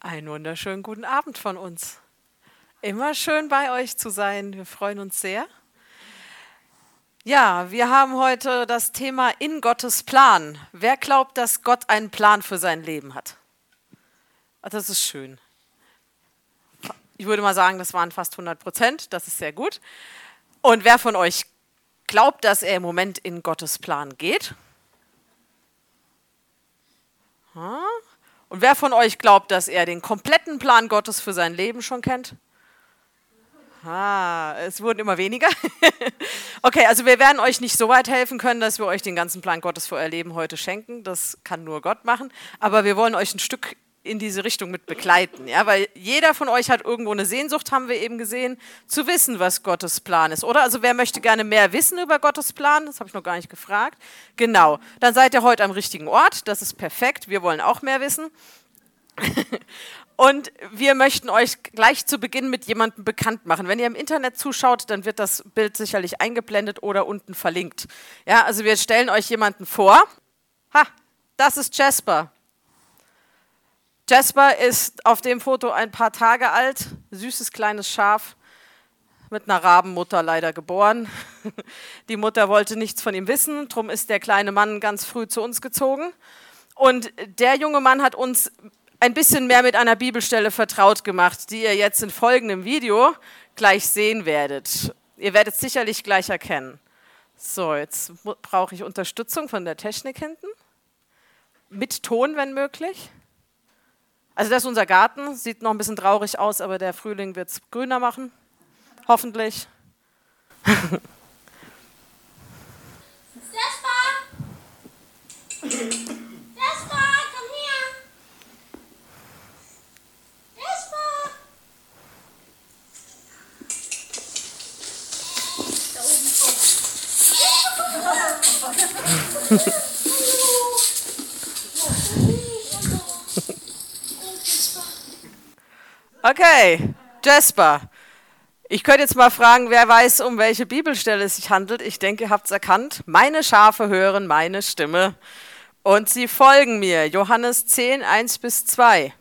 Einen wunderschönen guten Abend von uns. Immer schön bei euch zu sein. Wir freuen uns sehr. Ja, wir haben heute das Thema in Gottes Plan. Wer glaubt, dass Gott einen Plan für sein Leben hat? Das ist schön. Ich würde mal sagen, das waren fast 100 Prozent. Das ist sehr gut. Und wer von euch glaubt, dass er im Moment in Gottes Plan geht? Und wer von euch glaubt, dass er den kompletten Plan Gottes für sein Leben schon kennt? Ah, es wurden immer weniger. okay, also wir werden euch nicht so weit helfen können, dass wir euch den ganzen Plan Gottes für euer Leben heute schenken. Das kann nur Gott machen. Aber wir wollen euch ein Stück in diese Richtung mit begleiten. Ja? Weil jeder von euch hat irgendwo eine Sehnsucht, haben wir eben gesehen, zu wissen, was Gottes Plan ist. Oder? Also wer möchte gerne mehr wissen über Gottes Plan? Das habe ich noch gar nicht gefragt. Genau. Dann seid ihr heute am richtigen Ort. Das ist perfekt. Wir wollen auch mehr wissen. Und wir möchten euch gleich zu Beginn mit jemandem bekannt machen. Wenn ihr im Internet zuschaut, dann wird das Bild sicherlich eingeblendet oder unten verlinkt. Ja, also wir stellen euch jemanden vor. Ha, das ist Jasper. Jasper ist auf dem Foto ein paar Tage alt, süßes kleines Schaf, mit einer Rabenmutter leider geboren. Die Mutter wollte nichts von ihm wissen, darum ist der kleine Mann ganz früh zu uns gezogen. Und der junge Mann hat uns ein bisschen mehr mit einer Bibelstelle vertraut gemacht, die ihr jetzt in folgendem Video gleich sehen werdet. Ihr werdet es sicherlich gleich erkennen. So, jetzt brauche ich Unterstützung von der Technik hinten. Mit Ton, wenn möglich. Also das ist unser Garten, sieht noch ein bisschen traurig aus, aber der Frühling wird es grüner machen. Hoffentlich. Jasper! Jasper, komm her! Jasper! Da oben. Okay, Jasper. Ich könnte jetzt mal fragen, wer weiß, um welche Bibelstelle es sich handelt. Ich denke, ihr habt es erkannt. Meine Schafe hören meine Stimme und sie folgen mir. Johannes 10, 1 bis 2.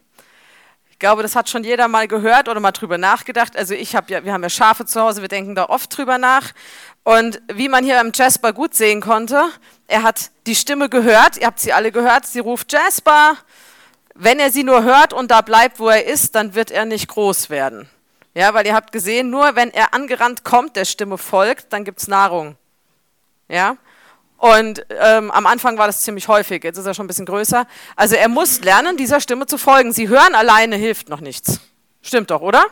Ich glaube, das hat schon jeder mal gehört oder mal drüber nachgedacht. Also ich habe ja, wir haben ja Schafe zu Hause, wir denken da oft drüber nach. Und wie man hier beim Jasper gut sehen konnte, er hat die Stimme gehört, ihr habt sie alle gehört, sie ruft Jasper, wenn er sie nur hört und da bleibt, wo er ist, dann wird er nicht groß werden. Ja, weil ihr habt gesehen, nur wenn er angerannt kommt, der Stimme folgt, dann gibt es Nahrung. Ja, und ähm, am Anfang war das ziemlich häufig, jetzt ist er schon ein bisschen größer. Also er muss lernen, dieser Stimme zu folgen. Sie hören alleine hilft noch nichts. Stimmt doch, oder?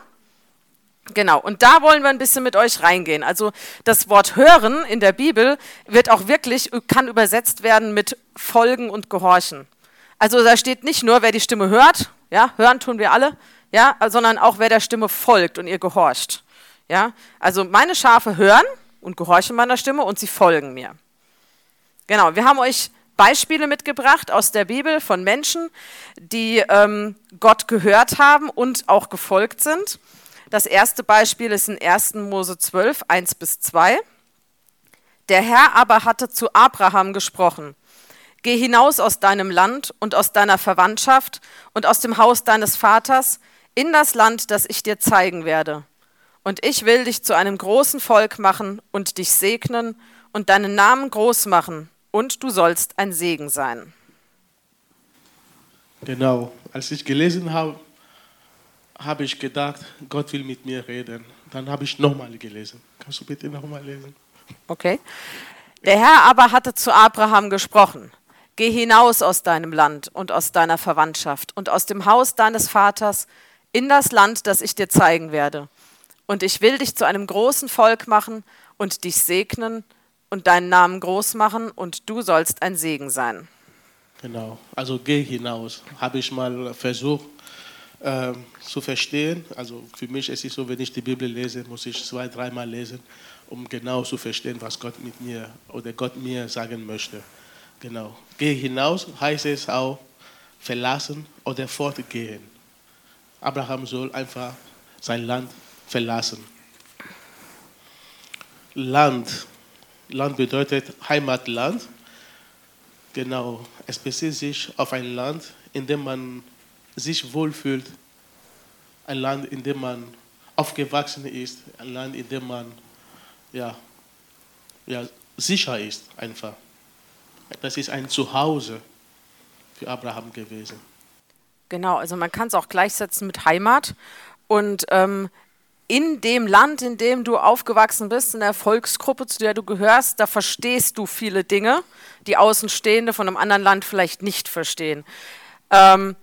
Genau, und da wollen wir ein bisschen mit euch reingehen. Also das Wort hören in der Bibel wird auch wirklich, kann übersetzt werden mit folgen und gehorchen. Also da steht nicht nur, wer die Stimme hört, ja, hören tun wir alle, ja, sondern auch wer der Stimme folgt und ihr gehorcht. Ja, also meine Schafe hören und gehorchen meiner Stimme und sie folgen mir. Genau, wir haben euch Beispiele mitgebracht aus der Bibel von Menschen, die ähm, Gott gehört haben und auch gefolgt sind. Das erste Beispiel ist in 1. Mose 12, 1 bis 2. Der Herr aber hatte zu Abraham gesprochen Geh hinaus aus deinem Land und aus deiner Verwandtschaft und aus dem Haus deines Vaters in das Land, das ich dir zeigen werde. Und ich will dich zu einem großen Volk machen und dich segnen und deinen Namen groß machen, und du sollst ein Segen sein. Genau, als ich gelesen habe, habe ich gedacht, Gott will mit mir reden. Dann habe ich nochmal gelesen. Kannst du bitte nochmal lesen? Okay. Der Herr aber hatte zu Abraham gesprochen. Geh hinaus aus deinem Land und aus deiner Verwandtschaft und aus dem Haus deines Vaters in das Land, das ich dir zeigen werde. Und ich will dich zu einem großen Volk machen und dich segnen und deinen Namen groß machen und du sollst ein Segen sein. Genau, also geh hinaus. Habe ich mal versucht äh, zu verstehen. Also für mich ist es so, wenn ich die Bibel lese, muss ich zwei, dreimal lesen, um genau zu verstehen, was Gott mit mir oder Gott mir sagen möchte. Genau. Geh hinaus heißt es auch verlassen oder fortgehen. Abraham soll einfach sein Land verlassen. Land. Land bedeutet Heimatland. Genau. Es bezieht sich auf ein Land, in dem man sich wohlfühlt, ein Land, in dem man aufgewachsen ist, ein Land, in dem man ja, ja, sicher ist einfach. Das ist ein Zuhause für Abraham gewesen. Genau, also man kann es auch gleichsetzen mit Heimat. Und ähm, in dem Land, in dem du aufgewachsen bist, in der Volksgruppe, zu der du gehörst, da verstehst du viele Dinge, die Außenstehende von einem anderen Land vielleicht nicht verstehen. Ähm,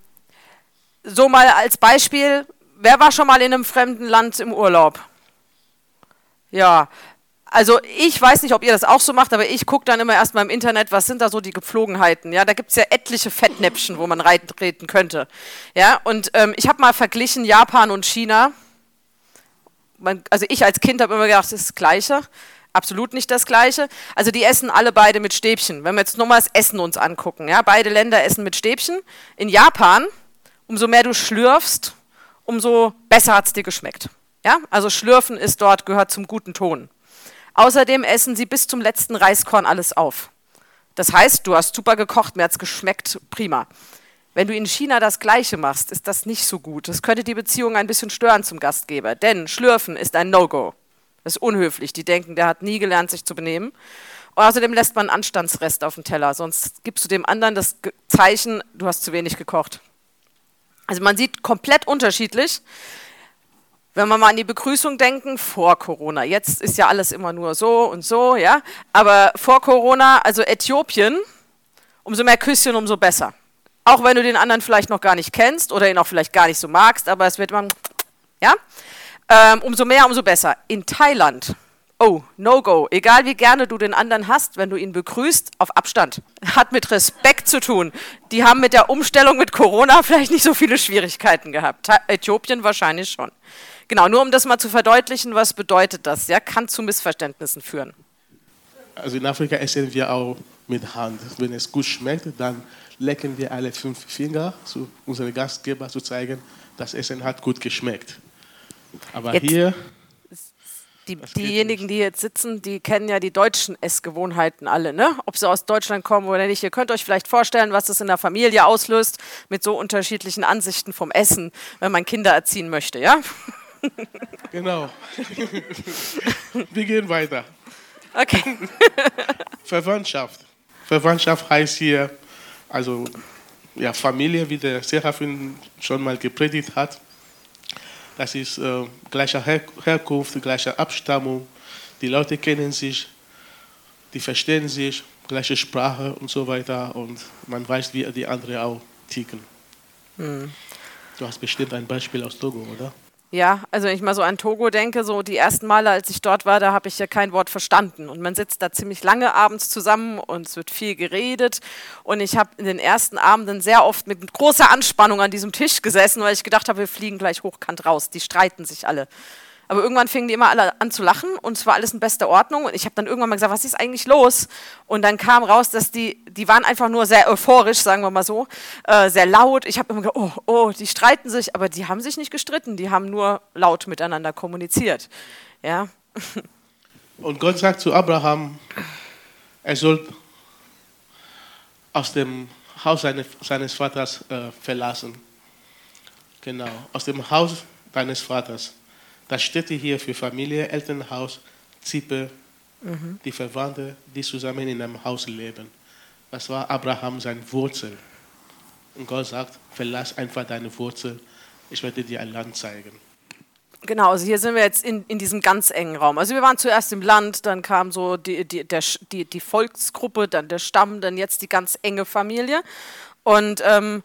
so mal als Beispiel, wer war schon mal in einem fremden Land im Urlaub? Ja, also ich weiß nicht, ob ihr das auch so macht, aber ich gucke dann immer erstmal im Internet, was sind da so die Gepflogenheiten. Ja, da gibt es ja etliche Fettnäpfchen, wo man reintreten könnte. Ja, und ähm, ich habe mal verglichen Japan und China. Man, also ich als Kind habe immer gedacht, das ist das Gleiche. Absolut nicht das Gleiche. Also die essen alle beide mit Stäbchen. Wenn wir jetzt nur mal das Essen uns angucken, ja, beide Länder essen mit Stäbchen. In Japan, umso mehr du schlürfst, umso besser hat es dir geschmeckt. Ja, also Schlürfen ist dort, gehört zum guten Ton. Außerdem essen sie bis zum letzten Reiskorn alles auf. Das heißt, du hast super gekocht, mir hat es geschmeckt, prima. Wenn du in China das Gleiche machst, ist das nicht so gut. Das könnte die Beziehung ein bisschen stören zum Gastgeber, denn Schlürfen ist ein No-Go. Das ist unhöflich. Die denken, der hat nie gelernt, sich zu benehmen. Und außerdem lässt man einen Anstandsrest auf den Teller, sonst gibst du dem anderen das Zeichen, du hast zu wenig gekocht. Also man sieht komplett unterschiedlich. Wenn wir mal an die Begrüßung denken, vor Corona. Jetzt ist ja alles immer nur so und so, ja. Aber vor Corona, also Äthiopien, umso mehr Küsschen, umso besser. Auch wenn du den anderen vielleicht noch gar nicht kennst oder ihn auch vielleicht gar nicht so magst, aber es wird immer, ja. Ähm, umso mehr, umso besser. In Thailand, oh, no go. Egal wie gerne du den anderen hast, wenn du ihn begrüßt, auf Abstand. Hat mit Respekt zu tun. Die haben mit der Umstellung mit Corona vielleicht nicht so viele Schwierigkeiten gehabt. Äthiopien wahrscheinlich schon. Genau, nur um das mal zu verdeutlichen, was bedeutet das? Ja, kann zu Missverständnissen führen. Also in Afrika essen wir auch mit Hand. Wenn es gut schmeckt, dann lecken wir alle fünf Finger zu unserem Gastgeber zu zeigen, das Essen hat gut geschmeckt. Aber jetzt, hier. Die, diejenigen, die jetzt sitzen, die kennen ja die deutschen Essgewohnheiten alle, ne? Ob sie aus Deutschland kommen oder nicht. Ihr könnt euch vielleicht vorstellen, was das in der Familie auslöst mit so unterschiedlichen Ansichten vom Essen, wenn man Kinder erziehen möchte, ja? Genau. Wir gehen weiter. Okay. Verwandtschaft. Verwandtschaft heißt hier, also ja, Familie, wie der Seraphin schon mal gepredigt hat. Das ist äh, gleicher Her Herkunft, gleiche Abstammung. Die Leute kennen sich, die verstehen sich, gleiche Sprache und so weiter. Und man weiß, wie die anderen auch ticken. Hm. Du hast bestimmt ein Beispiel aus Togo, oder? Ja, also wenn ich mal so an Togo denke, so die ersten Male, als ich dort war, da habe ich ja kein Wort verstanden. Und man sitzt da ziemlich lange abends zusammen und es wird viel geredet. Und ich habe in den ersten Abenden sehr oft mit großer Anspannung an diesem Tisch gesessen, weil ich gedacht habe, wir fliegen gleich hochkant raus. Die streiten sich alle. Aber irgendwann fingen die immer alle an zu lachen und es war alles in bester Ordnung. Und ich habe dann irgendwann mal gesagt, was ist eigentlich los? Und dann kam raus, dass die, die waren einfach nur sehr euphorisch, sagen wir mal so, äh, sehr laut. Ich habe immer gedacht, oh, oh, die streiten sich, aber die haben sich nicht gestritten, die haben nur laut miteinander kommuniziert. Ja. Und Gott sagt zu Abraham, er soll aus dem Haus seines, seines Vaters äh, verlassen. Genau, aus dem Haus deines Vaters. Das steht hier für Familie, Elternhaus, Zippe, mhm. die Verwandten, die zusammen in einem Haus leben. Das war Abraham sein Wurzel. Und Gott sagt, verlass einfach deine Wurzel, ich werde dir ein Land zeigen. Genau, also hier sind wir jetzt in, in diesem ganz engen Raum. Also wir waren zuerst im Land, dann kam so die, die, der, die, die Volksgruppe, dann der Stamm, dann jetzt die ganz enge Familie. Und ähm,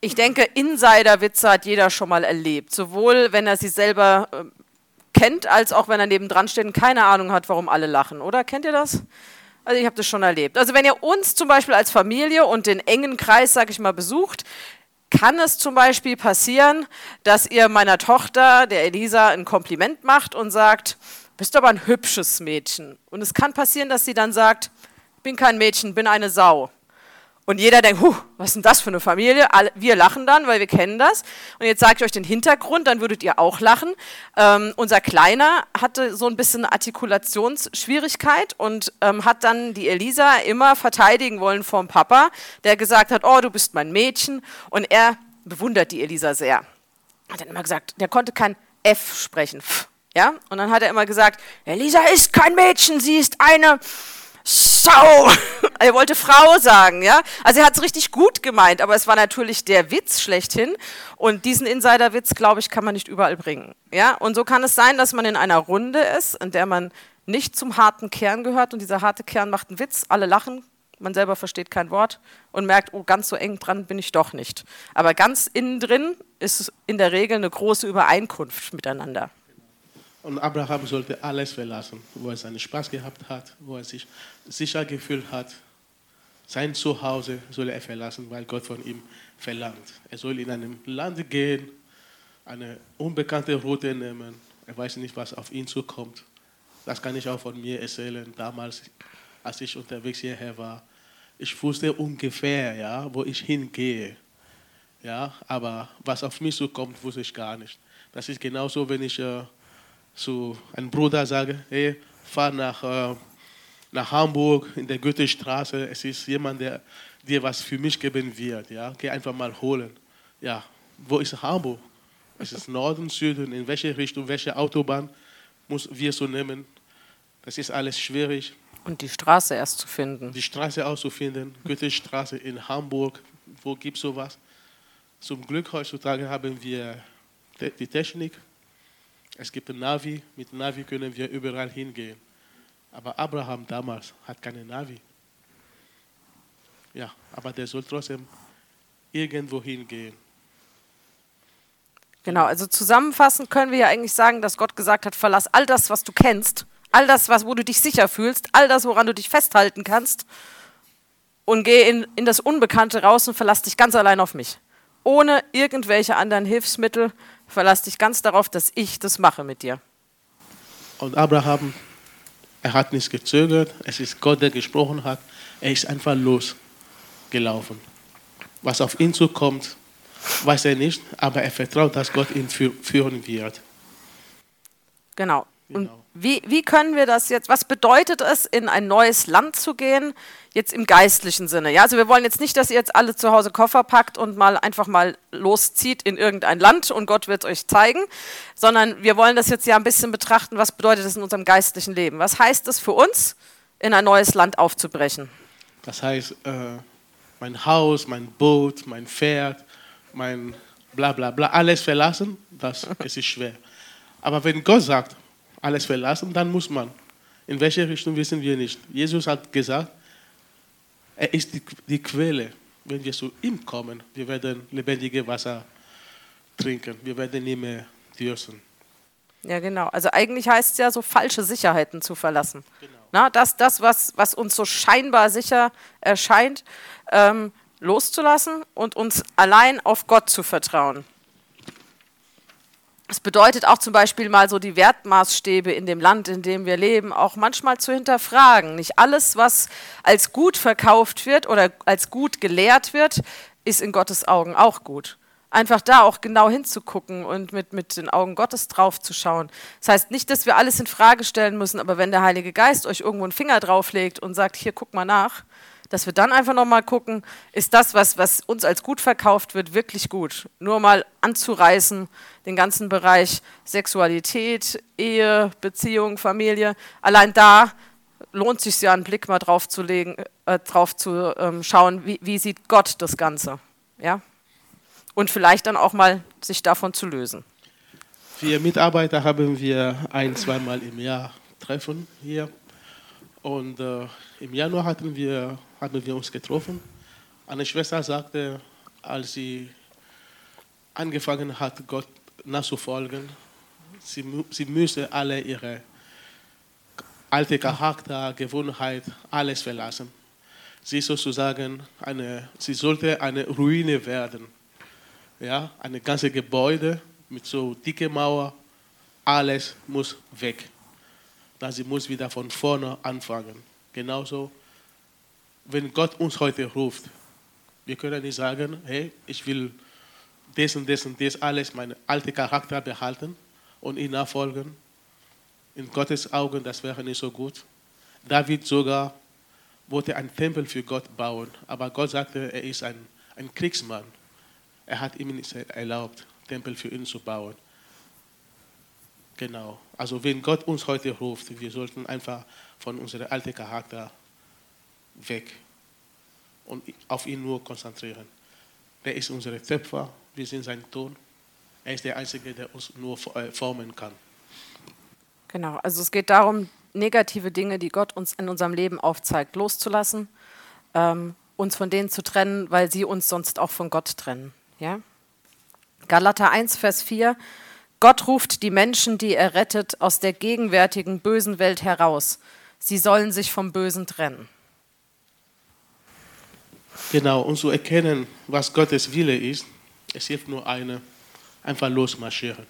ich denke, Insider-Witze hat jeder schon mal erlebt. Sowohl, wenn er sie selber äh, kennt, als auch wenn er nebendran steht und keine Ahnung hat, warum alle lachen. Oder kennt ihr das? Also ich habe das schon erlebt. Also wenn ihr uns zum Beispiel als Familie und den engen Kreis, sag ich mal, besucht, kann es zum Beispiel passieren, dass ihr meiner Tochter, der Elisa, ein Kompliment macht und sagt, bist aber ein hübsches Mädchen. Und es kann passieren, dass sie dann sagt, bin kein Mädchen, bin eine Sau. Und jeder denkt, huh, was ist denn das für eine Familie? wir lachen dann, weil wir kennen das. Und jetzt sage ich euch den Hintergrund, dann würdet ihr auch lachen. Ähm, unser Kleiner hatte so ein bisschen Artikulationsschwierigkeit und ähm, hat dann die Elisa immer verteidigen wollen vom Papa, der gesagt hat, oh, du bist mein Mädchen. Und er bewundert die Elisa sehr. Hat dann immer gesagt, der konnte kein F sprechen. Ja? Und dann hat er immer gesagt, Elisa ist kein Mädchen, sie ist eine Sau. er wollte Frau sagen, ja. Also er hat es richtig gut gemeint, aber es war natürlich der Witz schlechthin. Und diesen Insiderwitz, glaube ich, kann man nicht überall bringen. Ja. Und so kann es sein, dass man in einer Runde ist, in der man nicht zum harten Kern gehört und dieser harte Kern macht einen Witz, alle lachen, man selber versteht kein Wort und merkt, oh, ganz so eng dran bin ich doch nicht. Aber ganz innen drin ist in der Regel eine große Übereinkunft miteinander. Und Abraham sollte alles verlassen, wo er seinen Spaß gehabt hat, wo er sich sicher gefühlt hat. Sein Zuhause soll er verlassen, weil Gott von ihm verlangt. Er soll in einem Land gehen, eine unbekannte Route nehmen. Er weiß nicht, was auf ihn zukommt. Das kann ich auch von mir erzählen. Damals, als ich unterwegs hierher war, ich wusste ungefähr, ja, wo ich hingehe. Ja, aber was auf mich zukommt, wusste ich gar nicht. Das ist genauso, wenn ich äh, zu einem Bruder sage, hey, fahr nach, äh, nach Hamburg in der Goethestraße, es ist jemand, der dir was für mich geben wird. Ja? Geh einfach mal holen. Ja, wo ist Hamburg? Es ist Norden, Süden, in welche Richtung, welche Autobahn muss wir so nehmen. Das ist alles schwierig. Und die Straße erst zu finden. Die Straße auszufinden, Goethestraße in Hamburg, wo gibt es sowas? Zum Glück heutzutage haben wir die Technik, es gibt ein Navi, mit Navi können wir überall hingehen. Aber Abraham damals hat keine Navi. Ja, aber der soll trotzdem irgendwo hingehen. Genau, also zusammenfassend können wir ja eigentlich sagen, dass Gott gesagt hat, verlass all das, was du kennst, all das, was, wo du dich sicher fühlst, all das, woran du dich festhalten kannst und geh in, in das Unbekannte raus und verlass dich ganz allein auf mich. Ohne irgendwelche anderen Hilfsmittel, verlass dich ganz darauf, dass ich das mache mit dir. Und Abraham, er hat nicht gezögert, es ist Gott, der gesprochen hat, er ist einfach losgelaufen. Was auf ihn zukommt, weiß er nicht, aber er vertraut, dass Gott ihn führen wird. Genau. Und genau. wie, wie können wir das jetzt, was bedeutet es, in ein neues Land zu gehen, jetzt im geistlichen Sinne? Ja, also wir wollen jetzt nicht, dass ihr jetzt alle zu Hause Koffer packt und mal einfach mal loszieht in irgendein Land und Gott wird es euch zeigen, sondern wir wollen das jetzt ja ein bisschen betrachten, was bedeutet es in unserem geistlichen Leben? Was heißt es für uns, in ein neues Land aufzubrechen? Das heißt, äh, mein Haus, mein Boot, mein Pferd, mein bla bla bla, alles verlassen, das es ist schwer. Aber wenn Gott sagt, alles verlassen, dann muss man. In welche Richtung wissen wir nicht. Jesus hat gesagt, er ist die, die Quelle. Wenn wir zu ihm kommen, wir werden lebendige Wasser trinken. Wir werden nicht mehr dürsten. Ja, genau. Also eigentlich heißt es ja, so falsche Sicherheiten zu verlassen. Genau. Na, das, das was, was uns so scheinbar sicher erscheint, ähm, loszulassen und uns allein auf Gott zu vertrauen. Es bedeutet auch zum Beispiel mal so die Wertmaßstäbe in dem Land, in dem wir leben, auch manchmal zu hinterfragen. Nicht alles, was als gut verkauft wird oder als gut gelehrt wird, ist in Gottes Augen auch gut. Einfach da auch genau hinzugucken und mit, mit den Augen Gottes draufzuschauen. Das heißt nicht, dass wir alles in Frage stellen müssen, aber wenn der Heilige Geist euch irgendwo einen Finger drauflegt und sagt, hier guck mal nach, dass wir dann einfach nochmal gucken, ist das, was, was uns als gut verkauft wird, wirklich gut? Nur mal anzureißen, den ganzen Bereich Sexualität, Ehe, Beziehung, Familie. Allein da lohnt sich ja einen Blick mal drauf zu legen, äh, drauf zu ähm, schauen, wie, wie sieht Gott das Ganze. Ja? Und vielleicht dann auch mal sich davon zu lösen. Wir Mitarbeiter haben wir ein, zweimal im Jahr Treffen hier. Und äh, im Januar hatten wir haben wir uns getroffen. Eine Schwester sagte, als sie angefangen hat, Gott nachzufolgen, sie, sie müsse alle ihre alte Charakter, Gewohnheit, alles verlassen. Sie sozusagen eine, sie sollte eine Ruine werden. Ja, eine ganze Gebäude mit so dicke Mauer, alles muss weg. Dann sie muss wieder von vorne anfangen. Genauso wenn Gott uns heute ruft, wir können nicht sagen, hey, ich will das und das und das alles, meinen alten Charakter behalten und ihn nachfolgen. In Gottes Augen, das wäre nicht so gut. David sogar wollte einen Tempel für Gott bauen, aber Gott sagte, er ist ein, ein Kriegsmann. Er hat ihm nicht erlaubt, Tempel für ihn zu bauen. Genau. Also wenn Gott uns heute ruft, wir sollten einfach von unserem alten Charakter weg und auf ihn nur konzentrieren. Er ist unser Töpfer, wir sind sein Ton. Er ist der Einzige, der uns nur äh, formen kann. Genau, also es geht darum, negative Dinge, die Gott uns in unserem Leben aufzeigt, loszulassen, ähm, uns von denen zu trennen, weil sie uns sonst auch von Gott trennen. Ja? Galater 1, Vers 4. Gott ruft die Menschen, die er rettet, aus der gegenwärtigen bösen Welt heraus. Sie sollen sich vom Bösen trennen. Genau, und zu erkennen, was Gottes Wille ist, es hilft nur eine, einfach losmarschieren.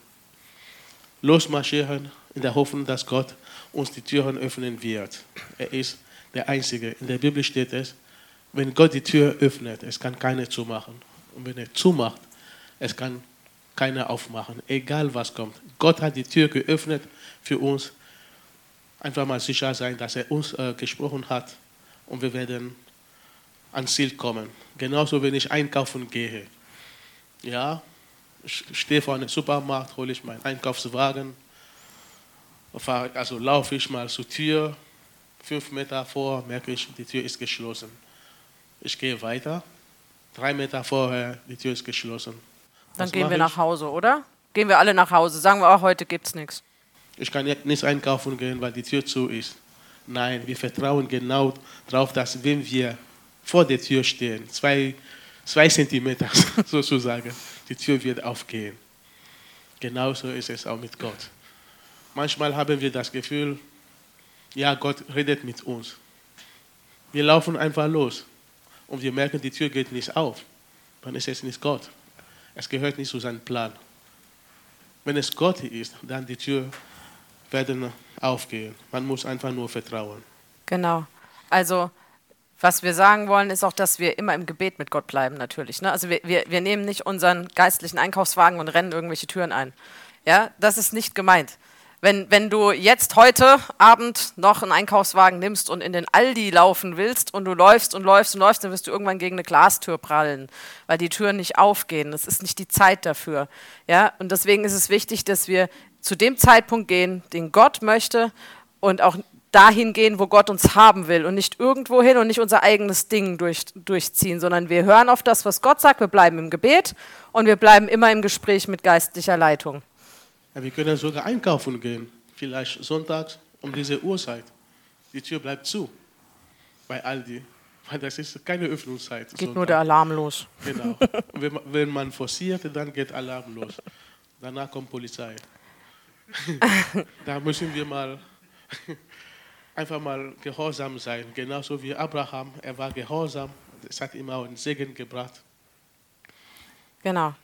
Losmarschieren in der Hoffnung, dass Gott uns die Türen öffnen wird. Er ist der Einzige. In der Bibel steht es, wenn Gott die Tür öffnet, es kann keiner zumachen. Und wenn er zumacht, es kann keiner aufmachen, egal was kommt. Gott hat die Tür geöffnet für uns. Einfach mal sicher sein, dass er uns äh, gesprochen hat und wir werden ans Ziel kommen. Genauso, wenn ich einkaufen gehe. Ja, ich stehe vor einem Supermarkt, hole ich meinen Einkaufswagen, also laufe ich mal zur Tür, fünf Meter vor, merke ich, die Tür ist geschlossen. Ich gehe weiter, drei Meter vorher, die Tür ist geschlossen. Dann gehen wir nach Hause, oder? Gehen wir alle nach Hause, sagen wir auch, heute gibt es nichts. Ich kann nicht einkaufen gehen, weil die Tür zu ist. Nein, wir vertrauen genau darauf, dass wenn wir vor der Tür stehen, zwei, zwei Zentimeter sozusagen, die Tür wird aufgehen. Genauso ist es auch mit Gott. Manchmal haben wir das Gefühl, ja, Gott redet mit uns. Wir laufen einfach los und wir merken, die Tür geht nicht auf. Dann ist es nicht Gott. Es gehört nicht zu seinem Plan. Wenn es Gott ist, dann die Tür werden aufgehen. Man muss einfach nur vertrauen. Genau. Also was wir sagen wollen, ist auch, dass wir immer im Gebet mit Gott bleiben, natürlich. Ne? Also wir, wir, wir nehmen nicht unseren geistlichen Einkaufswagen und rennen irgendwelche Türen ein. Ja, das ist nicht gemeint. Wenn, wenn du jetzt heute Abend noch einen Einkaufswagen nimmst und in den Aldi laufen willst und du läufst und läufst und läufst, dann wirst du irgendwann gegen eine Glastür prallen, weil die Türen nicht aufgehen. Das ist nicht die Zeit dafür. Ja? Und deswegen ist es wichtig, dass wir zu dem Zeitpunkt gehen, den Gott möchte und auch dahin gehen, wo Gott uns haben will und nicht irgendwo hin und nicht unser eigenes Ding durch, durchziehen, sondern wir hören auf das, was Gott sagt, wir bleiben im Gebet und wir bleiben immer im Gespräch mit geistlicher Leitung. Ja, wir können sogar einkaufen gehen, vielleicht sonntags um diese Uhrzeit. Die Tür bleibt zu bei Aldi, weil das ist keine Öffnungszeit. Geht Sonntag. nur der Alarm los. Genau. wenn, wenn man forciert, dann geht Alarm los. Danach kommt Polizei. da müssen wir mal einfach mal gehorsam sein, genauso wie Abraham. Er war gehorsam, es hat ihm auch einen Segen gebracht. Genau.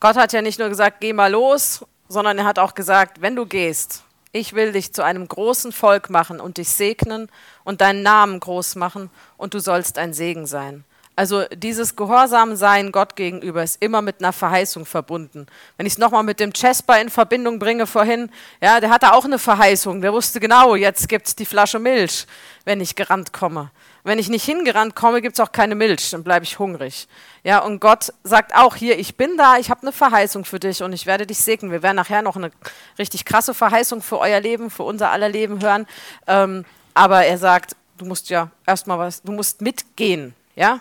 Gott hat ja nicht nur gesagt, geh mal los, sondern er hat auch gesagt, wenn du gehst, ich will dich zu einem großen Volk machen und dich segnen und deinen Namen groß machen und du sollst ein Segen sein. Also dieses Gehorsamsein Gott gegenüber ist immer mit einer Verheißung verbunden. Wenn ich es nochmal mit dem Chesper in Verbindung bringe vorhin, ja, der hatte auch eine Verheißung. Der wusste genau, jetzt gibt es die Flasche Milch, wenn ich gerannt komme. Wenn ich nicht hingerannt komme, gibt es auch keine Milch, dann bleibe ich hungrig. Ja, und Gott sagt auch hier, ich bin da, ich habe eine Verheißung für dich und ich werde dich segnen. Wir werden nachher noch eine richtig krasse Verheißung für euer Leben, für unser aller Leben hören. Ähm, aber er sagt, du musst ja erstmal was, du musst mitgehen. Ja,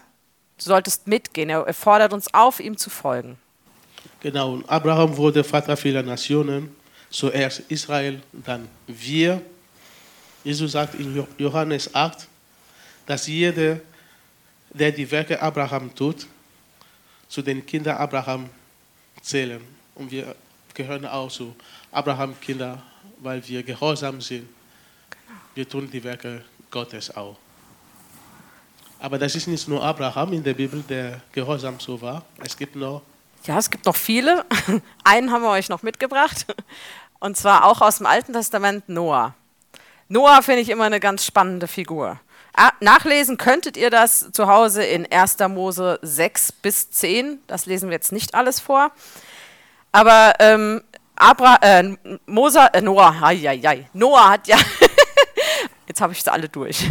Du solltest mitgehen. Er fordert uns auf, ihm zu folgen. Genau, und Abraham wurde Vater vieler Nationen, zuerst Israel, dann wir. Jesus sagt in Johannes 8, dass jeder, der die Werke Abraham tut, zu den Kindern Abraham zählen. Und wir gehören auch zu Abraham Kinder, weil wir gehorsam sind. Wir tun die Werke Gottes auch. Aber das ist nicht nur Abraham in der Bibel, der gehorsam so war. Es gibt noch. Ja, es gibt noch viele. Einen haben wir euch noch mitgebracht. Und zwar auch aus dem Alten Testament Noah. Noah finde ich immer eine ganz spannende Figur. Ah, nachlesen könntet ihr das zu Hause in 1. Mose 6 bis 10. Das lesen wir jetzt nicht alles vor. Aber ähm, Abra äh, Mosa, äh, Noah, ai, ai, ai. Noah hat ja Jetzt habe ich sie alle durch.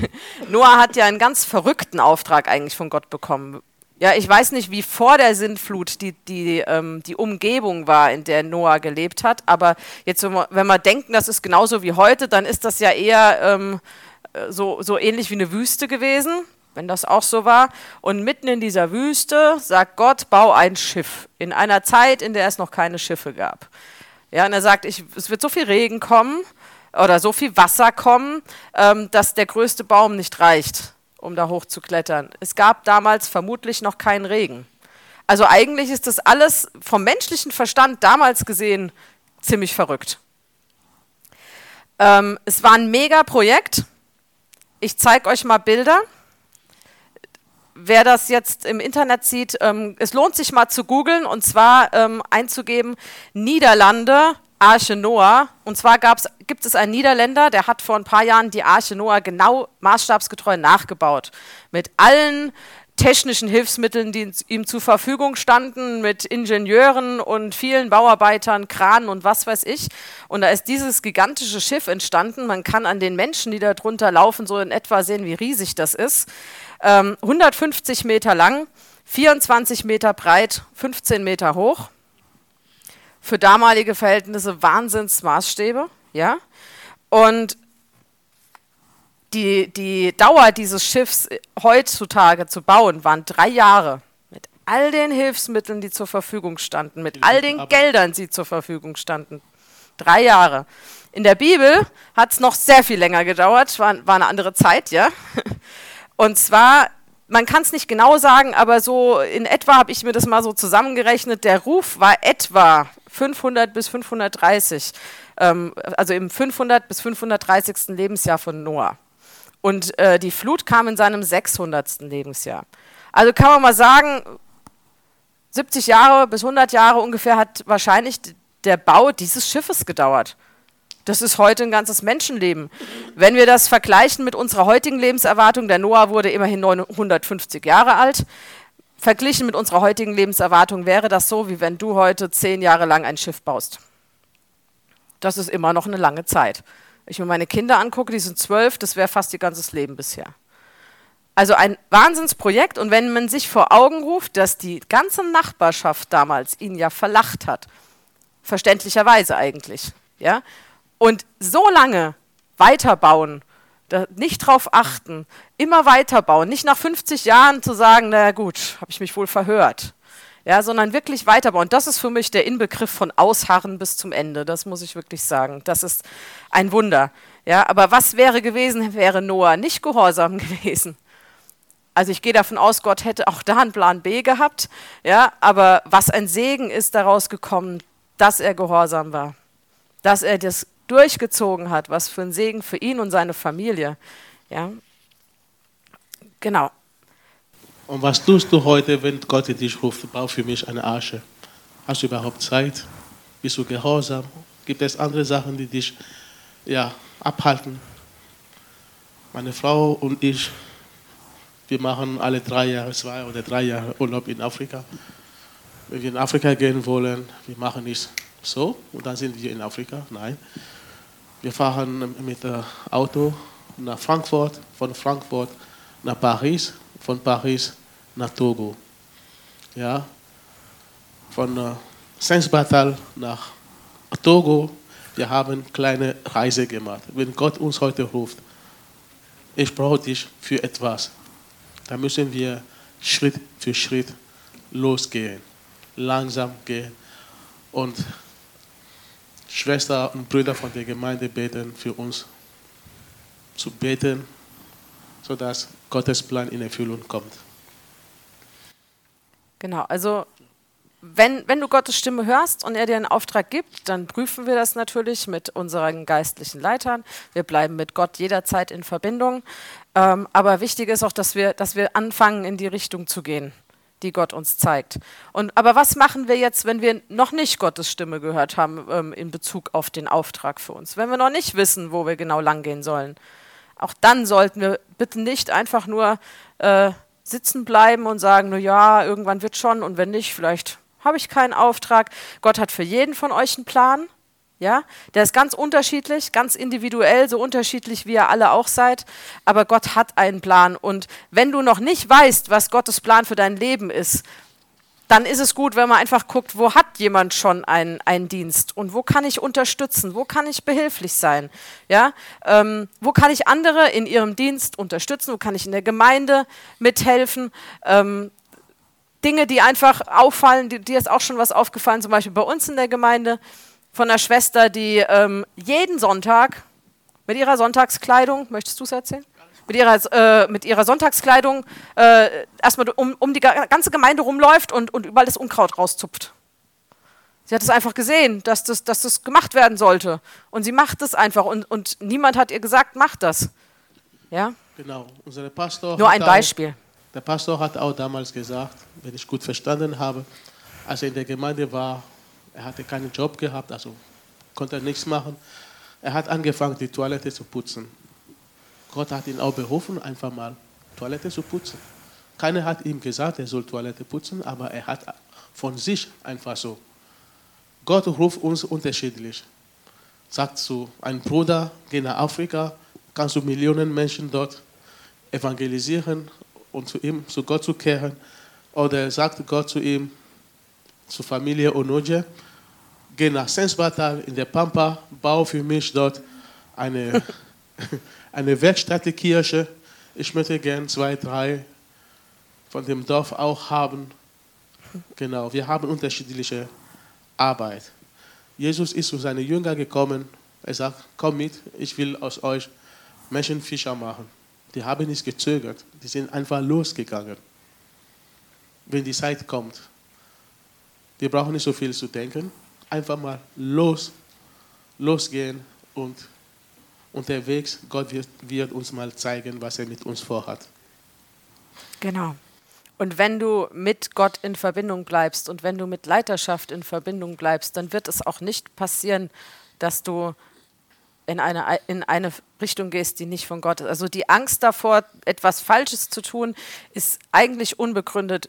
Noah hat ja einen ganz verrückten Auftrag eigentlich von Gott bekommen. Ja, ich weiß nicht, wie vor der Sintflut die, die, ähm, die Umgebung war, in der Noah gelebt hat, aber jetzt, wenn wir, wenn wir denken, das ist genauso wie heute, dann ist das ja eher ähm, so, so ähnlich wie eine Wüste gewesen, wenn das auch so war. Und mitten in dieser Wüste sagt Gott, bau ein Schiff. In einer Zeit, in der es noch keine Schiffe gab. Ja, und er sagt, ich, es wird so viel Regen kommen oder so viel Wasser kommen, ähm, dass der größte Baum nicht reicht um da hoch zu klettern. Es gab damals vermutlich noch keinen Regen. Also eigentlich ist das alles vom menschlichen Verstand damals gesehen ziemlich verrückt. Ähm, es war ein Mega-Projekt. Ich zeige euch mal Bilder. Wer das jetzt im Internet sieht, ähm, es lohnt sich mal zu googeln und zwar ähm, einzugeben Niederlande Arche Noah. Und zwar gibt es einen Niederländer, der hat vor ein paar Jahren die Arche Noah genau maßstabsgetreu nachgebaut. Mit allen technischen Hilfsmitteln, die ihm zur Verfügung standen, mit Ingenieuren und vielen Bauarbeitern, Kranen und was weiß ich. Und da ist dieses gigantische Schiff entstanden. Man kann an den Menschen, die da drunter laufen, so in etwa sehen, wie riesig das ist. Ähm, 150 Meter lang, 24 Meter breit, 15 Meter hoch für damalige Verhältnisse Wahnsinnsmaßstäbe, ja. Und die, die Dauer dieses Schiffs heutzutage zu bauen, waren drei Jahre. Mit all den Hilfsmitteln, die zur Verfügung standen, mit all den Geldern, die zur Verfügung standen. Drei Jahre. In der Bibel hat es noch sehr viel länger gedauert, war, war eine andere Zeit, ja. Und zwar man kann es nicht genau sagen, aber so in etwa habe ich mir das mal so zusammengerechnet. Der Ruf war etwa 500 bis 530, ähm, also im 500 bis 530. Lebensjahr von Noah. Und äh, die Flut kam in seinem 600. Lebensjahr. Also kann man mal sagen, 70 Jahre bis 100 Jahre ungefähr hat wahrscheinlich der Bau dieses Schiffes gedauert. Das ist heute ein ganzes Menschenleben. Wenn wir das vergleichen mit unserer heutigen Lebenserwartung, der Noah wurde immerhin 950 Jahre alt, verglichen mit unserer heutigen Lebenserwartung wäre das so, wie wenn du heute zehn Jahre lang ein Schiff baust. Das ist immer noch eine lange Zeit. Ich mir meine Kinder angucke, die sind zwölf, das wäre fast ihr ganzes Leben bisher. Also ein Wahnsinnsprojekt und wenn man sich vor Augen ruft, dass die ganze Nachbarschaft damals ihn ja verlacht hat, verständlicherweise eigentlich, ja, und so lange weiterbauen, nicht drauf achten, immer weiterbauen, nicht nach 50 Jahren zu sagen, na gut, habe ich mich wohl verhört, ja, sondern wirklich weiterbauen. Das ist für mich der Inbegriff von Ausharren bis zum Ende. Das muss ich wirklich sagen. Das ist ein Wunder. Ja, aber was wäre gewesen, wäre Noah nicht gehorsam gewesen? Also ich gehe davon aus, Gott hätte auch da einen Plan B gehabt. Ja, aber was ein Segen ist daraus gekommen, dass er gehorsam war, dass er das durchgezogen hat, was für ein Segen für ihn und seine Familie. Ja, genau. Und was tust du heute, wenn Gott dich ruft, bau für mich eine Arche? Hast du überhaupt Zeit? Bist du gehorsam? Gibt es andere Sachen, die dich ja, abhalten? Meine Frau und ich, wir machen alle drei Jahre, zwei oder drei Jahre Urlaub in Afrika. Wenn wir in Afrika gehen wollen, wir machen nicht so und dann sind wir in Afrika. Nein, wir fahren mit dem Auto nach Frankfurt, von Frankfurt nach Paris, von Paris nach Togo. Ja, von äh, Saint-Barthal nach Togo. Wir haben eine kleine Reise gemacht. Wenn Gott uns heute ruft, ich brauche dich für etwas, dann müssen wir Schritt für Schritt losgehen, langsam gehen und Schwestern und Brüder von der Gemeinde beten für uns zu beten, sodass Gottes Plan in Erfüllung kommt. Genau, also wenn, wenn du Gottes Stimme hörst und er dir einen Auftrag gibt, dann prüfen wir das natürlich mit unseren geistlichen Leitern. Wir bleiben mit Gott jederzeit in Verbindung. Ähm, aber wichtig ist auch, dass wir, dass wir anfangen, in die Richtung zu gehen die Gott uns zeigt. Und, aber was machen wir jetzt, wenn wir noch nicht Gottes Stimme gehört haben ähm, in Bezug auf den Auftrag für uns? Wenn wir noch nicht wissen, wo wir genau langgehen sollen? Auch dann sollten wir bitte nicht einfach nur äh, sitzen bleiben und sagen, na ja, irgendwann wird schon und wenn nicht, vielleicht habe ich keinen Auftrag. Gott hat für jeden von euch einen Plan. Ja, der ist ganz unterschiedlich, ganz individuell, so unterschiedlich wie ihr alle auch seid. Aber Gott hat einen Plan. Und wenn du noch nicht weißt, was Gottes Plan für dein Leben ist, dann ist es gut, wenn man einfach guckt, wo hat jemand schon einen, einen Dienst und wo kann ich unterstützen, wo kann ich behilflich sein, ja, ähm, wo kann ich andere in ihrem Dienst unterstützen, wo kann ich in der Gemeinde mithelfen. Ähm, Dinge, die einfach auffallen, dir ist auch schon was aufgefallen, zum Beispiel bei uns in der Gemeinde von einer Schwester, die ähm, jeden Sonntag mit ihrer Sonntagskleidung, möchtest du es erzählen? Mit ihrer, äh, mit ihrer Sonntagskleidung äh, erstmal um, um die ganze Gemeinde rumläuft und, und überall das Unkraut rauszupft. Sie hat es einfach gesehen, dass das, dass das gemacht werden sollte. Und sie macht es einfach. Und, und niemand hat ihr gesagt, mach das. Ja? Genau. Unser Pastor Nur ein Beispiel. Auch, der Pastor hat auch damals gesagt, wenn ich gut verstanden habe, als er in der Gemeinde war, er hatte keinen Job gehabt, also konnte nichts machen. Er hat angefangen, die Toilette zu putzen. Gott hat ihn auch berufen, einfach mal Toilette zu putzen. Keiner hat ihm gesagt, er soll Toilette putzen, aber er hat von sich einfach so. Gott ruft uns unterschiedlich. Sagt zu einem Bruder, geh nach Afrika, kannst du Millionen Menschen dort evangelisieren und zu ihm, zu Gott zu kehren. Oder sagt Gott zu ihm, zur Familie Onoje, gehe nach Sensbatal in der Pampa, baue für mich dort eine, eine Werkstattkirche. Ich möchte gern zwei, drei von dem Dorf auch haben. Genau, wir haben unterschiedliche Arbeit. Jesus ist zu seinen Jüngern gekommen. Er sagt, komm mit, ich will aus euch Menschenfischer machen. Die haben nicht gezögert, die sind einfach losgegangen. Wenn die Zeit kommt. Wir brauchen nicht so viel zu denken einfach mal los, losgehen und unterwegs, Gott wird, wird uns mal zeigen, was er mit uns vorhat. Genau. Und wenn du mit Gott in Verbindung bleibst und wenn du mit Leiterschaft in Verbindung bleibst, dann wird es auch nicht passieren, dass du in eine, in eine Richtung gehst, die nicht von Gott ist. Also die Angst davor, etwas Falsches zu tun, ist eigentlich unbegründet,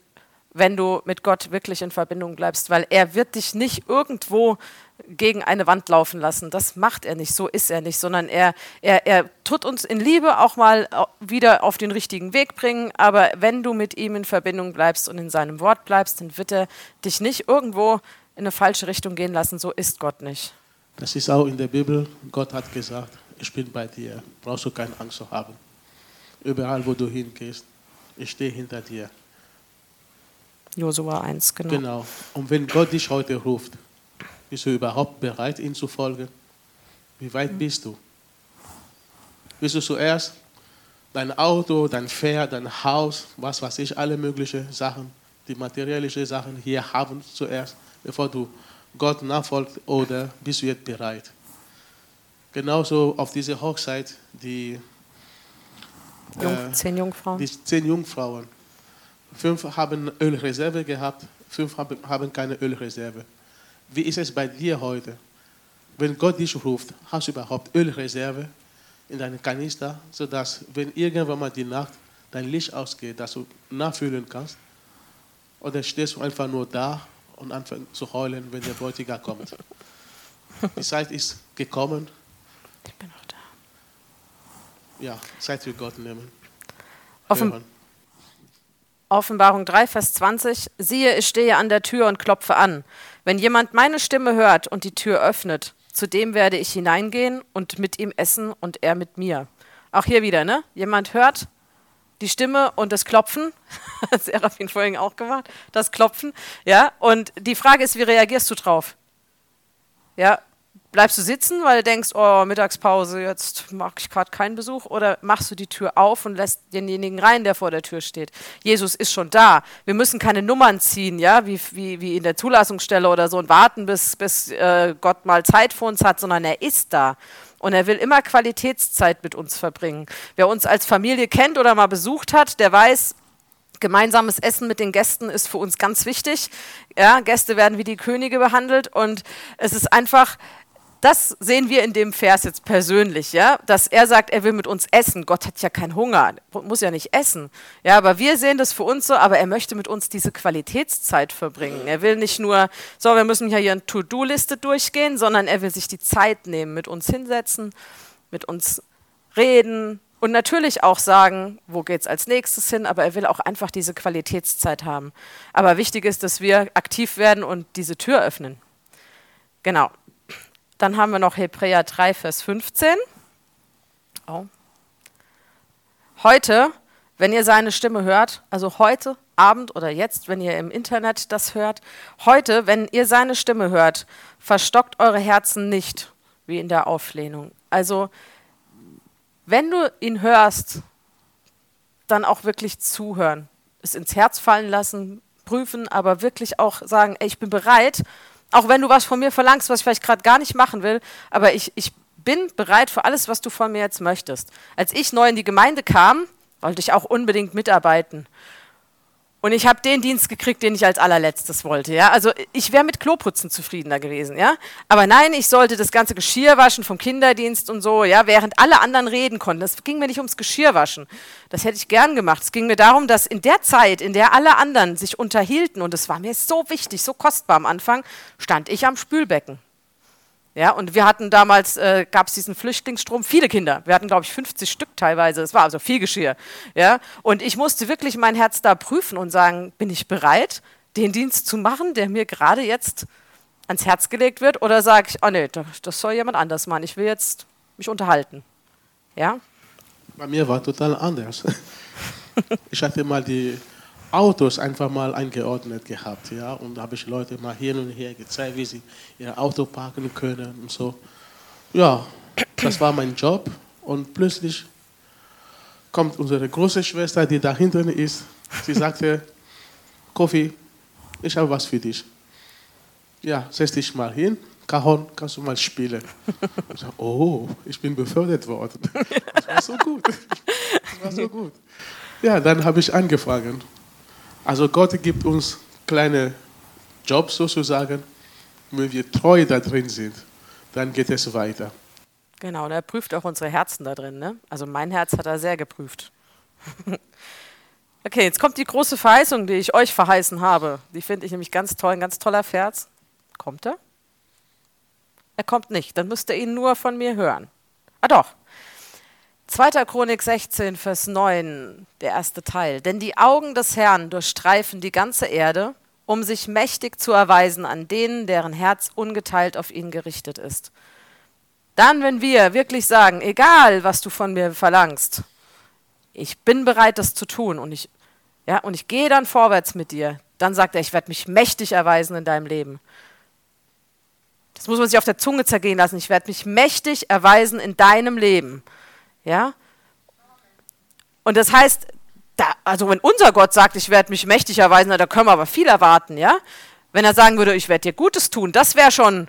wenn du mit Gott wirklich in Verbindung bleibst, weil er wird dich nicht irgendwo gegen eine Wand laufen lassen. Das macht er nicht, so ist er nicht, sondern er, er, er tut uns in Liebe auch mal wieder auf den richtigen Weg bringen. Aber wenn du mit ihm in Verbindung bleibst und in seinem Wort bleibst, dann wird er dich nicht irgendwo in eine falsche Richtung gehen lassen. So ist Gott nicht. Das ist auch in der Bibel. Gott hat gesagt, ich bin bei dir. Brauchst du keine Angst zu haben. Überall, wo du hingehst, ich stehe hinter dir. Josua 1, genau. Genau. Und wenn Gott dich heute ruft, bist du überhaupt bereit, ihm zu folgen? Wie weit mhm. bist du? Bist du zuerst dein Auto, dein Pferd, dein Haus, was weiß ich, alle möglichen Sachen, die materiellen Sachen hier haben zuerst, bevor du Gott nachfolgst, oder bist du jetzt bereit? Genauso auf diese Hochzeit, die, Jung, äh, zehn Jungfrauen. Die zehn Jungfrauen Fünf haben Ölreserve gehabt, fünf haben keine Ölreserve. Wie ist es bei dir heute? Wenn Gott dich ruft, hast du überhaupt Ölreserve in deinem Kanister, sodass, wenn irgendwann mal die Nacht dein Licht ausgeht, dass du nachfühlen kannst? Oder stehst du einfach nur da und anfängst zu heulen, wenn der Bräutigam kommt? Die Zeit ist gekommen. Ich bin auch da. Ja, Zeit für Gott nehmen. Offen Offenbarung 3, Vers 20, siehe, ich stehe an der Tür und klopfe an. Wenn jemand meine Stimme hört und die Tür öffnet, zu dem werde ich hineingehen und mit ihm essen und er mit mir. Auch hier wieder, ne? Jemand hört die Stimme und das Klopfen. Serafin vorhin auch gemacht, das Klopfen. Ja, und die Frage ist, wie reagierst du drauf? Ja, Bleibst du sitzen, weil du denkst, oh, Mittagspause, jetzt mache ich gerade keinen Besuch? Oder machst du die Tür auf und lässt denjenigen rein, der vor der Tür steht? Jesus ist schon da. Wir müssen keine Nummern ziehen, ja, wie, wie, wie in der Zulassungsstelle oder so und warten, bis, bis äh, Gott mal Zeit für uns hat, sondern er ist da. Und er will immer Qualitätszeit mit uns verbringen. Wer uns als Familie kennt oder mal besucht hat, der weiß, Gemeinsames Essen mit den Gästen ist für uns ganz wichtig. Ja, Gäste werden wie die Könige behandelt und es ist einfach das sehen wir in dem Vers jetzt persönlich, ja, dass er sagt, er will mit uns essen. Gott hat ja keinen Hunger, muss ja nicht essen. Ja, aber wir sehen das für uns so, aber er möchte mit uns diese Qualitätszeit verbringen. Er will nicht nur, so, wir müssen hier eine To-Do-Liste durchgehen, sondern er will sich die Zeit nehmen, mit uns hinsetzen, mit uns reden und natürlich auch sagen, wo geht es als nächstes hin, aber er will auch einfach diese Qualitätszeit haben. Aber wichtig ist, dass wir aktiv werden und diese Tür öffnen. Genau. Dann haben wir noch Hebräer 3, Vers 15. Oh. Heute, wenn ihr seine Stimme hört, also heute Abend oder jetzt, wenn ihr im Internet das hört, heute, wenn ihr seine Stimme hört, verstockt eure Herzen nicht, wie in der Auflehnung. Also, wenn du ihn hörst, dann auch wirklich zuhören, es ins Herz fallen lassen, prüfen, aber wirklich auch sagen, ey, ich bin bereit, auch wenn du was von mir verlangst, was ich vielleicht gerade gar nicht machen will, aber ich, ich bin bereit für alles, was du von mir jetzt möchtest. Als ich neu in die Gemeinde kam, wollte ich auch unbedingt mitarbeiten. Und ich habe den Dienst gekriegt, den ich als allerletztes wollte. Ja? Also ich wäre mit Kloputzen zufriedener gewesen. Ja? Aber nein, ich sollte das ganze Geschirr waschen vom Kinderdienst und so, ja? während alle anderen reden konnten. Das ging mir nicht ums Geschirrwaschen. Das hätte ich gern gemacht. Es ging mir darum, dass in der Zeit, in der alle anderen sich unterhielten, und es war mir so wichtig, so kostbar am Anfang, stand ich am Spülbecken. Ja, und wir hatten damals, äh, gab es diesen Flüchtlingsstrom, viele Kinder. Wir hatten, glaube ich, 50 Stück teilweise. Es war also viel Geschirr. Ja, und ich musste wirklich mein Herz da prüfen und sagen, bin ich bereit, den Dienst zu machen, der mir gerade jetzt ans Herz gelegt wird? Oder sage ich, oh nee, das soll jemand anders machen. Ich will jetzt mich unterhalten. Ja? Bei mir war total anders. ich hatte mal die Autos einfach mal eingeordnet gehabt. Ja? Und da habe ich Leute mal hin und her gezeigt, wie sie ihr Auto parken können und so. Ja, das war mein Job. Und plötzlich kommt unsere große Schwester, die da hinten ist. Sie sagte, Kofi, ich habe was für dich. Ja, setz dich mal hin. Cajon, kannst du mal spielen? Ich sag, oh, ich bin befördert worden. Das war so gut. Das war so gut. Ja, dann habe ich angefangen. Also Gott gibt uns kleine Jobs sozusagen. Wenn wir treu da drin sind, dann geht es weiter. Genau, und er prüft auch unsere Herzen da drin. Ne? Also mein Herz hat er sehr geprüft. okay, jetzt kommt die große Verheißung, die ich euch verheißen habe. Die finde ich nämlich ganz toll, ein ganz toller Vers. Kommt er? Er kommt nicht, dann müsst ihr ihn nur von mir hören. Ah doch, 2. Chronik 16, Vers 9, der erste Teil. Denn die Augen des Herrn durchstreifen die ganze Erde, um sich mächtig zu erweisen an denen, deren Herz ungeteilt auf ihn gerichtet ist. Dann, wenn wir wirklich sagen, egal was du von mir verlangst, ich bin bereit, das zu tun und ich, ja, und ich gehe dann vorwärts mit dir, dann sagt er, ich werde mich mächtig erweisen in deinem Leben. Das muss man sich auf der Zunge zergehen lassen. Ich werde mich mächtig erweisen in deinem Leben. Ja? Und das heißt, da, also wenn unser Gott sagt, ich werde mich mächtig erweisen, da können wir aber viel erwarten, ja? Wenn er sagen würde, ich werde dir Gutes tun, das wäre schon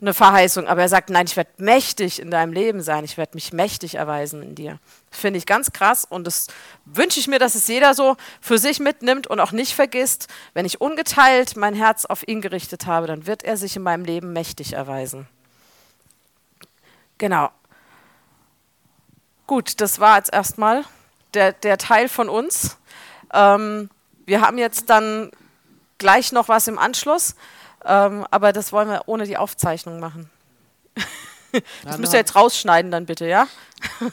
eine Verheißung. Aber er sagt, nein, ich werde mächtig in deinem Leben sein, ich werde mich mächtig erweisen in dir. Finde ich ganz krass und das wünsche ich mir, dass es jeder so für sich mitnimmt und auch nicht vergisst, wenn ich ungeteilt mein Herz auf ihn gerichtet habe, dann wird er sich in meinem Leben mächtig erweisen. Genau. Gut, das war jetzt erstmal der, der Teil von uns. Ähm, wir haben jetzt dann gleich noch was im Anschluss, ähm, aber das wollen wir ohne die Aufzeichnung machen. das na, müsst ihr jetzt rausschneiden dann bitte, ja?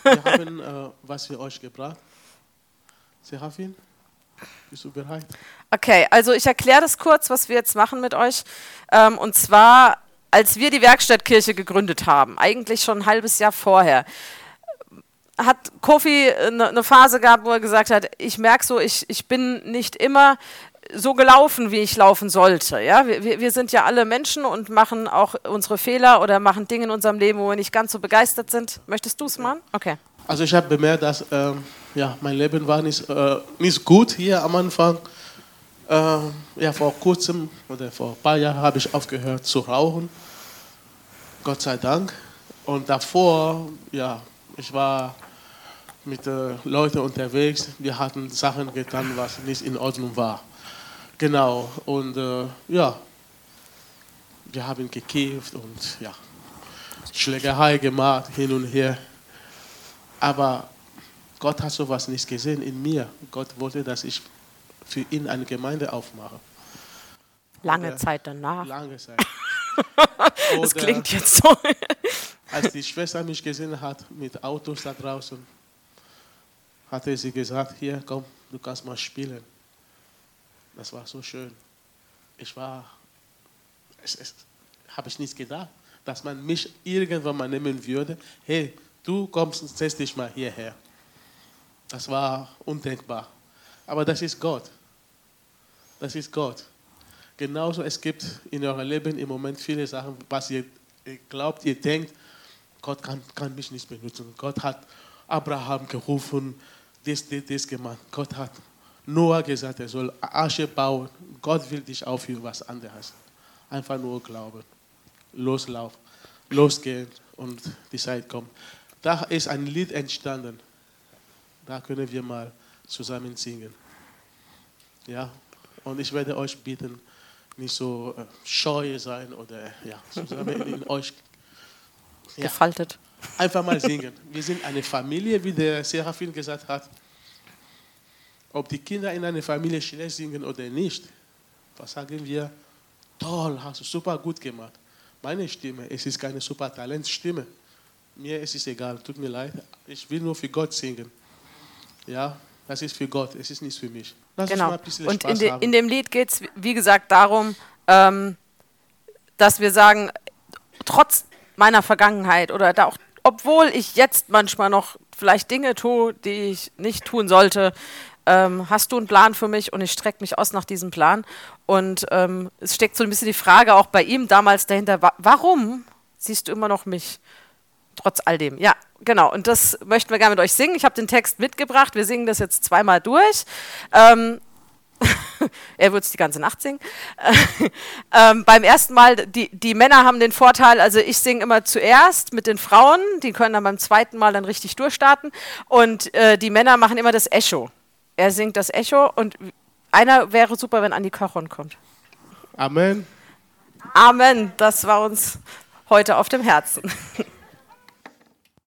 wir haben äh, was für euch gebracht. Serafin, bist du bereit? Okay, also ich erkläre das kurz, was wir jetzt machen mit euch. Ähm, und zwar, als wir die Werkstattkirche gegründet haben, eigentlich schon ein halbes Jahr vorher, hat Kofi eine, eine Phase gehabt, wo er gesagt hat, ich merke so, ich, ich bin nicht immer so gelaufen, wie ich laufen sollte. Ja? Wir, wir sind ja alle Menschen und machen auch unsere Fehler oder machen Dinge in unserem Leben, wo wir nicht ganz so begeistert sind. Möchtest du es machen? Okay. Also ich habe bemerkt, dass ähm, ja, mein Leben war nicht, äh, nicht gut hier am Anfang. Äh, ja, vor kurzem oder vor ein paar Jahren habe ich aufgehört zu rauchen. Gott sei Dank. Und davor, ja, ich war mit äh, Leuten unterwegs, die hatten Sachen getan, was nicht in Ordnung war. Genau, und äh, ja, wir haben gekämpft und ja. Schlägerei gemacht, hin und her. Aber Gott hat sowas nicht gesehen in mir. Gott wollte, dass ich für ihn eine Gemeinde aufmache. Lange Oder- Zeit danach. Lange Zeit. Das klingt jetzt so. Als die Schwester mich gesehen hat mit Autos da draußen, hatte sie gesagt, hier komm, du kannst mal spielen. Das war so schön. Ich war, habe ich nicht gedacht, dass man mich irgendwann mal nehmen würde. Hey, du kommst und setz dich mal hierher. Das war undenkbar. Aber das ist Gott. Das ist Gott. Genauso, es gibt in eurem Leben im Moment viele Sachen, was ihr glaubt, ihr denkt, Gott kann, kann mich nicht benutzen. Gott hat Abraham gerufen, das, das, das gemacht. Gott hat Noah gesagt, er soll Asche bauen. Gott will dich aufführen, was anderes. Einfach nur glauben. Loslaufen, losgehen und die Zeit kommt. Da ist ein Lied entstanden. Da können wir mal zusammen singen. Ja, und ich werde euch bitten, nicht so äh, scheu sein oder ja, zusammen in euch Ja. Gefaltet. einfach mal singen. Wir sind eine Familie, wie der Seraphin gesagt hat. Ob die Kinder in einer Familie schlecht singen oder nicht, was sagen wir? Toll, hast du super gut gemacht. Meine Stimme, es ist keine super Talentstimme. Mir ist es egal, tut mir leid. Ich will nur für Gott singen. Ja, das ist für Gott, es ist nicht für mich. Lass uns mal Genau. ein bisschen Und Spaß in, de, haben. in dem Lied geht es, wie gesagt, darum, ähm, dass wir sagen, trotz meiner Vergangenheit oder da auch, obwohl ich jetzt manchmal noch vielleicht Dinge tue, die ich nicht tun sollte, ähm, hast du einen Plan für mich und ich strecke mich aus nach diesem Plan. Und ähm, es steckt so ein bisschen die Frage auch bei ihm damals dahinter, wa warum siehst du immer noch mich? Trotz all dem. Ja, genau. Und das möchten wir gerne mit euch singen. Ich habe den Text mitgebracht. Wir singen das jetzt zweimal durch. Ähm, er wird es die ganze Nacht singen. ähm, beim ersten Mal, die, die Männer haben den Vorteil, also ich singe immer zuerst mit den Frauen, die können dann beim zweiten Mal dann richtig durchstarten. Und äh, die Männer machen immer das Echo. Er singt das Echo und einer wäre super, wenn Andi Kochon kommt. Amen. Amen. Das war uns heute auf dem Herzen.